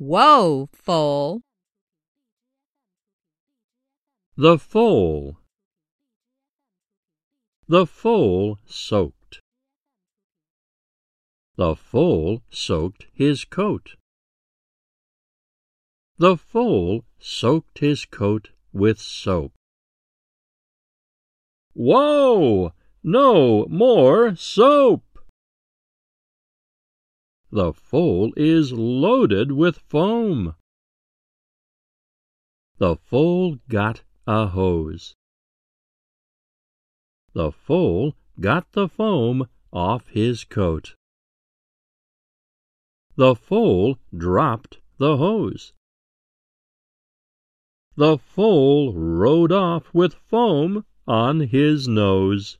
Whoa, foal! The foal. The foal soaked. The foal soaked his coat. The foal soaked his coat with soap. Whoa! No more soap! The foal is loaded with foam. The foal got a hose. The foal got the foam off his coat. The foal dropped the hose. The foal rode off with foam on his nose.